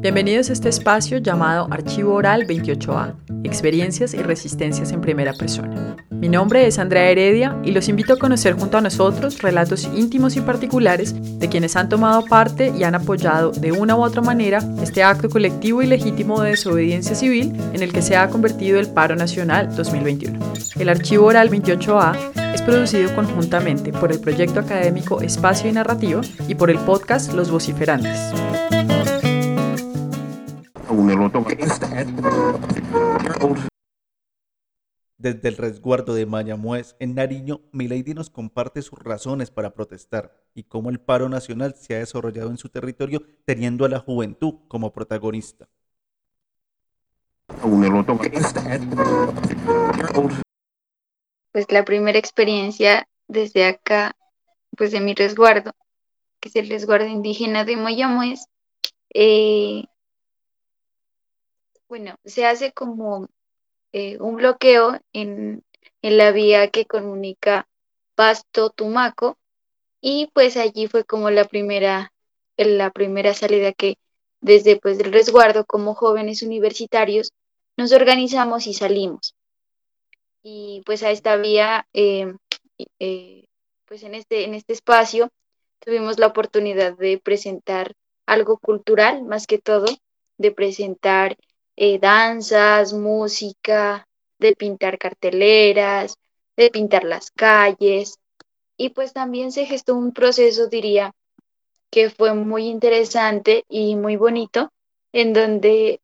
Bienvenidos a este espacio llamado Archivo Oral 28A, Experiencias y Resistencias en Primera Persona. Mi nombre es Andrea Heredia y los invito a conocer junto a nosotros relatos íntimos y particulares de quienes han tomado parte y han apoyado de una u otra manera este acto colectivo y legítimo de desobediencia civil en el que se ha convertido el paro nacional 2021. El Archivo Oral 28A es producido conjuntamente por el proyecto académico Espacio y Narrativa y por el podcast Los Vociferantes. Desde el resguardo de Mayagüez, en Nariño, Milady nos comparte sus razones para protestar y cómo el paro nacional se ha desarrollado en su territorio teniendo a la juventud como protagonista. Pues la primera experiencia desde acá, pues de mi resguardo, que es el resguardo indígena de Mayagüez, eh, bueno, se hace como eh, un bloqueo en, la vía que comunica Pasto-Tumaco y pues allí fue como la primera, la primera salida que desde pues del resguardo como jóvenes universitarios nos organizamos y salimos. Y pues a esta vía, eh, eh, pues en este, en este espacio tuvimos la oportunidad de presentar algo cultural, más que todo, de presentar eh, danzas, música, de pintar carteleras, de pintar las calles. Y pues también se gestó un proceso, diría, que fue muy interesante y muy bonito, en donde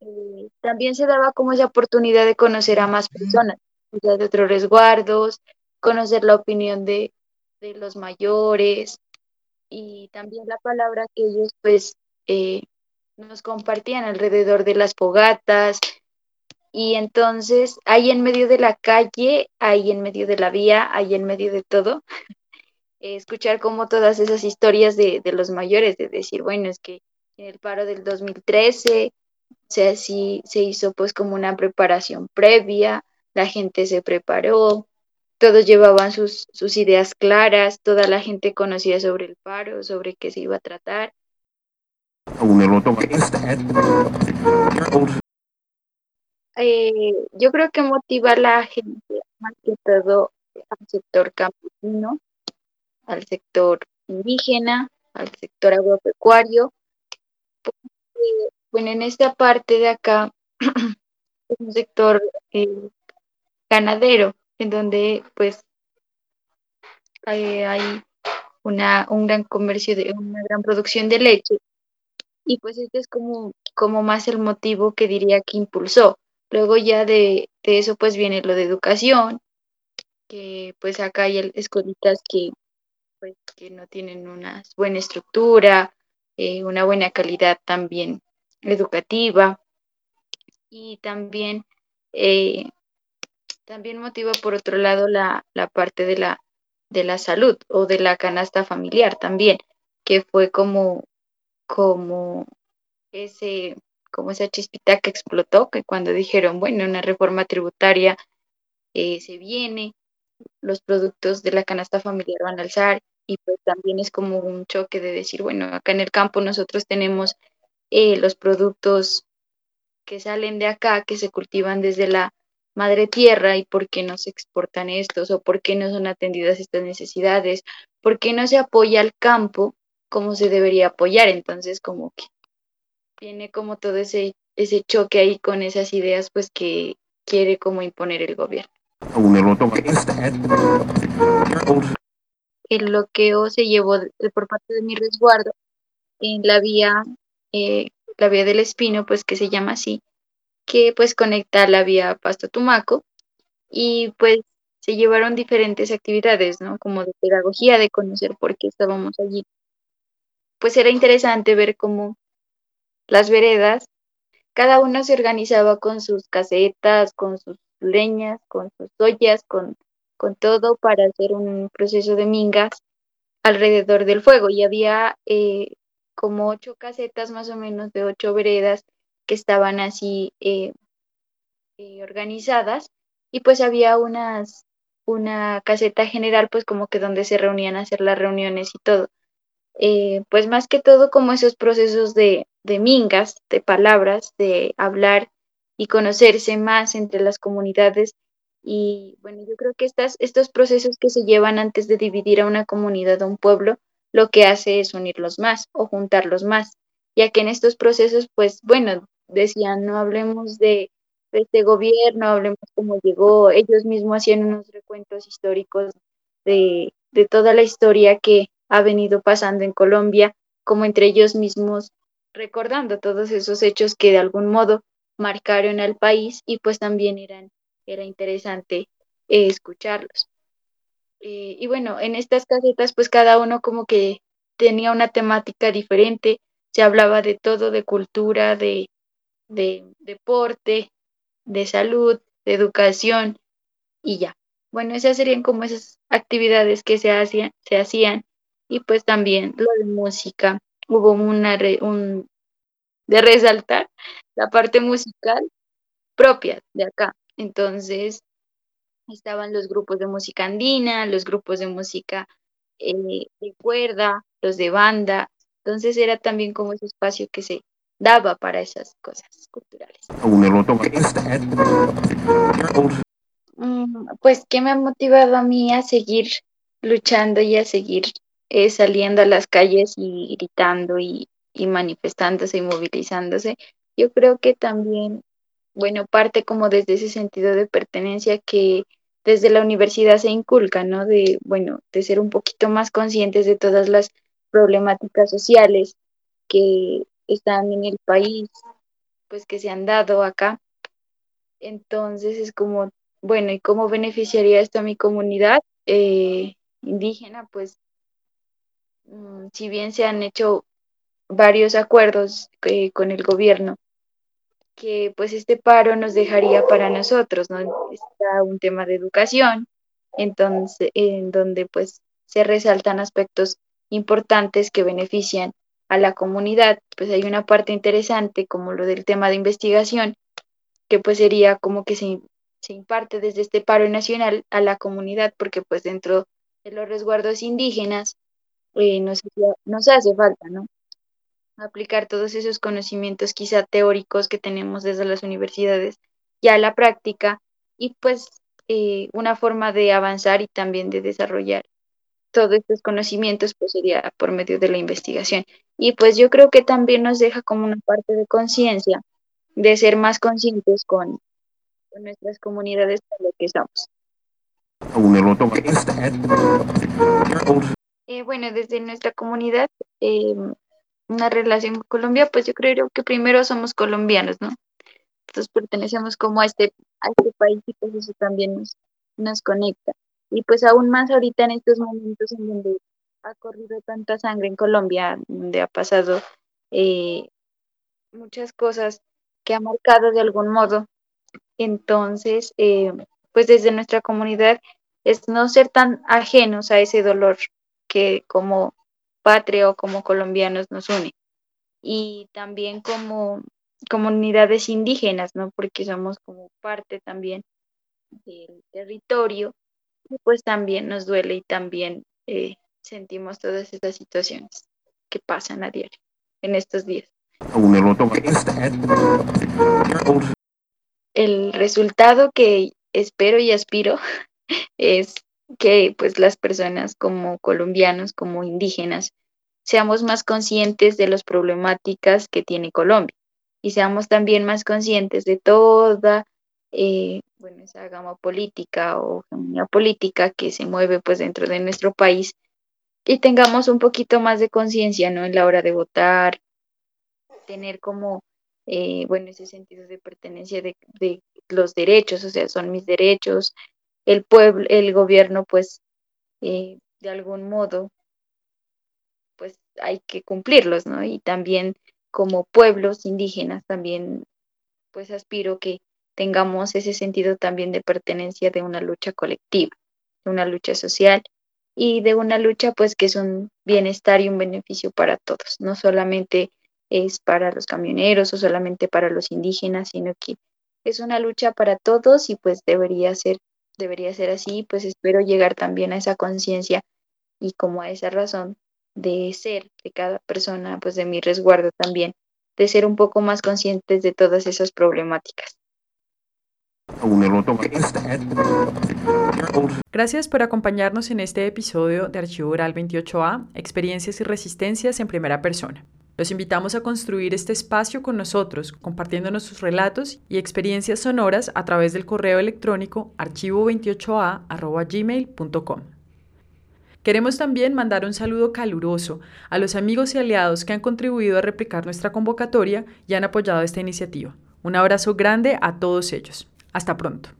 eh, también se daba como esa oportunidad de conocer a más personas, de otros resguardos, conocer la opinión de, de los mayores y también la palabra que ellos pues eh, nos compartían alrededor de las fogatas. Y entonces ahí en medio de la calle, ahí en medio de la vía, ahí en medio de todo, escuchar como todas esas historias de, los mayores, de decir, bueno, es que en el paro del 2013 se, así, se hizo pues como una preparación previa, la gente se preparó, todos llevaban sus, sus ideas claras, toda la gente conocía sobre el paro, sobre qué se iba a tratar eh, yo creo que motiva a la gente, más que todo al sector campesino, al sector indígena, al sector agropecuario. bueno, en esta parte de acá es un sector eh, ganadero, en donde pues eh, hay una, un gran comercio de una gran producción de leche y pues este es como, como más el motivo que diría que impulsó. Luego ya de, eso pues viene lo de educación, que pues acá hay escuelitas que, pues, que no tienen una buena estructura, eh, una buena calidad también educativa y también, eh, también motiva por otro lado la, la parte de la, de la salud o de la canasta familiar también, que fue como como ese, como esa chispita que explotó, que cuando dijeron, bueno, una reforma tributaria eh, se viene, los productos de la canasta familiar van a alzar y pues también es como un choque de decir, bueno, acá en el campo nosotros tenemos eh, los productos que salen de acá, que se cultivan desde la madre tierra y por qué no se exportan estos o por qué no son atendidas estas necesidades, por qué no se apoya al campo cómo se debería apoyar. Entonces, como que viene como todo ese, ese choque ahí con esas ideas, pues que quiere como imponer el gobierno. El bloqueo se llevó por parte de mi resguardo en la vía, eh, la vía del Espino, pues que se llama así, que pues conecta la vía Pasto Tumaco y pues se llevaron diferentes actividades, ¿no? Como de pedagogía, de conocer por qué estábamos allí pues era interesante ver cómo las veredas, cada uno se organizaba con sus casetas, con sus leñas, con sus ollas, con, con todo para hacer un proceso de mingas alrededor del fuego. Y había eh, como ocho casetas más o menos de ocho veredas que estaban así eh, eh, organizadas y pues había unas una caseta general pues como que donde se reunían a hacer las reuniones y todo eh, pues más que todo como esos procesos de, de mingas, de palabras, de hablar y conocerse más entre las comunidades. Y bueno, yo creo que estas, estos procesos que se llevan antes de dividir a una comunidad o un pueblo, lo que hace es unirlos más o juntarlos más, ya que en estos procesos, pues bueno, decían, no hablemos de, de este gobierno, hablemos cómo llegó, ellos mismos hacían unos recuentos históricos de, de toda la historia que ha venido pasando en Colombia, como entre ellos mismos recordando todos esos hechos que de algún modo marcaron al país y pues también eran, era interesante eh, escucharlos. Eh, y bueno, en estas casetas pues cada uno como que tenía una temática diferente, se hablaba de todo, de cultura, de, de deporte, de salud, de educación y ya. Bueno, esas serían como esas actividades que se hacían, se hacían y pues también lo de música. Hubo una re, un, de resaltar la parte musical propia de acá. Entonces, estaban los grupos de música andina, los grupos de música eh, de cuerda, los de banda. Entonces era también como ese espacio que se daba para esas cosas culturales. Mm, pues, ¿qué me ha motivado a mí a seguir luchando y a seguir eh, saliendo a las calles y gritando y, y manifestándose y movilizándose? Yo creo que también, bueno, parte como desde ese sentido de pertenencia que desde la universidad se inculca, ¿no? De, bueno, de ser un poquito más conscientes de todas las problemáticas sociales que están en el país, pues que se han dado acá. Entonces es como, bueno, ¿y cómo beneficiaría esto a mi comunidad eh, indígena? Pues mm, si bien se han hecho varios acuerdos eh, con el gobierno, que pues este paro nos dejaría para nosotros, ¿no? Está un tema de educación, entonces, en donde pues se resaltan aspectos importantes que benefician a la comunidad, pues hay una parte interesante como lo del tema de investigación, que pues sería como que se, se imparte desde este paro nacional a la comunidad, porque pues dentro de los resguardos indígenas eh, nos, nos hace falta, ¿no? Aplicar todos esos conocimientos quizá teóricos que tenemos desde las universidades ya a la práctica y pues eh, una forma de avanzar y también de desarrollar todos estos conocimientos pues sería por medio de la investigación. Y pues yo creo que también nos deja como una parte de conciencia, de ser más conscientes con, nuestras comunidades de lo que estamos. Eh, bueno, desde nuestra comunidad, eh, una relación con Colombia, pues yo creo que primero somos colombianos, ¿no? Entonces pertenecemos como a este, a este país y pues eso también nos, nos conecta. Y pues aún más ahorita en estos momentos en donde ha corrido tanta sangre en Colombia, donde ha pasado eh, muchas cosas que ha marcado de algún modo. Entonces, eh, pues desde nuestra comunidad es no ser tan ajenos a ese dolor que como patria o como colombianos nos une. Y también como comunidades indígenas, ¿no? Porque somos como parte también del territorio pues también nos duele y también eh, sentimos todas estas situaciones que pasan a diario en estos días. El resultado que espero y aspiro es que pues las personas como colombianos, como indígenas, seamos más conscientes de las problemáticas que tiene Colombia y seamos también más conscientes de toda eh, bueno, esa gama política o política que se mueve pues dentro de nuestro país y tengamos un poquito más de conciencia, ¿no? En la hora de votar, tener como, eh, bueno, ese sentido de pertenencia de, de, los derechos, o sea, son mis derechos, el pueblo, el gobierno, pues, eh, de algún modo, pues hay que cumplirlos, ¿no? Y también como pueblos indígenas, también, pues aspiro que tengamos ese sentido también de pertenencia de una lucha colectiva, de una lucha social y de una lucha pues que es un bienestar y un beneficio para todos, no solamente es para los camioneros o solamente para los indígenas, sino que es una lucha para todos y pues debería ser debería ser así, pues espero llegar también a esa conciencia y como a esa razón de ser de cada persona, pues de mi resguardo también, de ser un poco más conscientes de todas esas problemáticas. Gracias por acompañarnos en este episodio de Archivo Oral 28A, Experiencias y Resistencias en Primera Persona. Los invitamos a construir este espacio con nosotros, compartiéndonos sus relatos y experiencias sonoras a través del correo electrónico archivo28a.gmail.com. Queremos también mandar un saludo caluroso a los amigos y aliados que han contribuido a replicar nuestra convocatoria y han apoyado esta iniciativa. Un abrazo grande a todos ellos. Hasta pronto.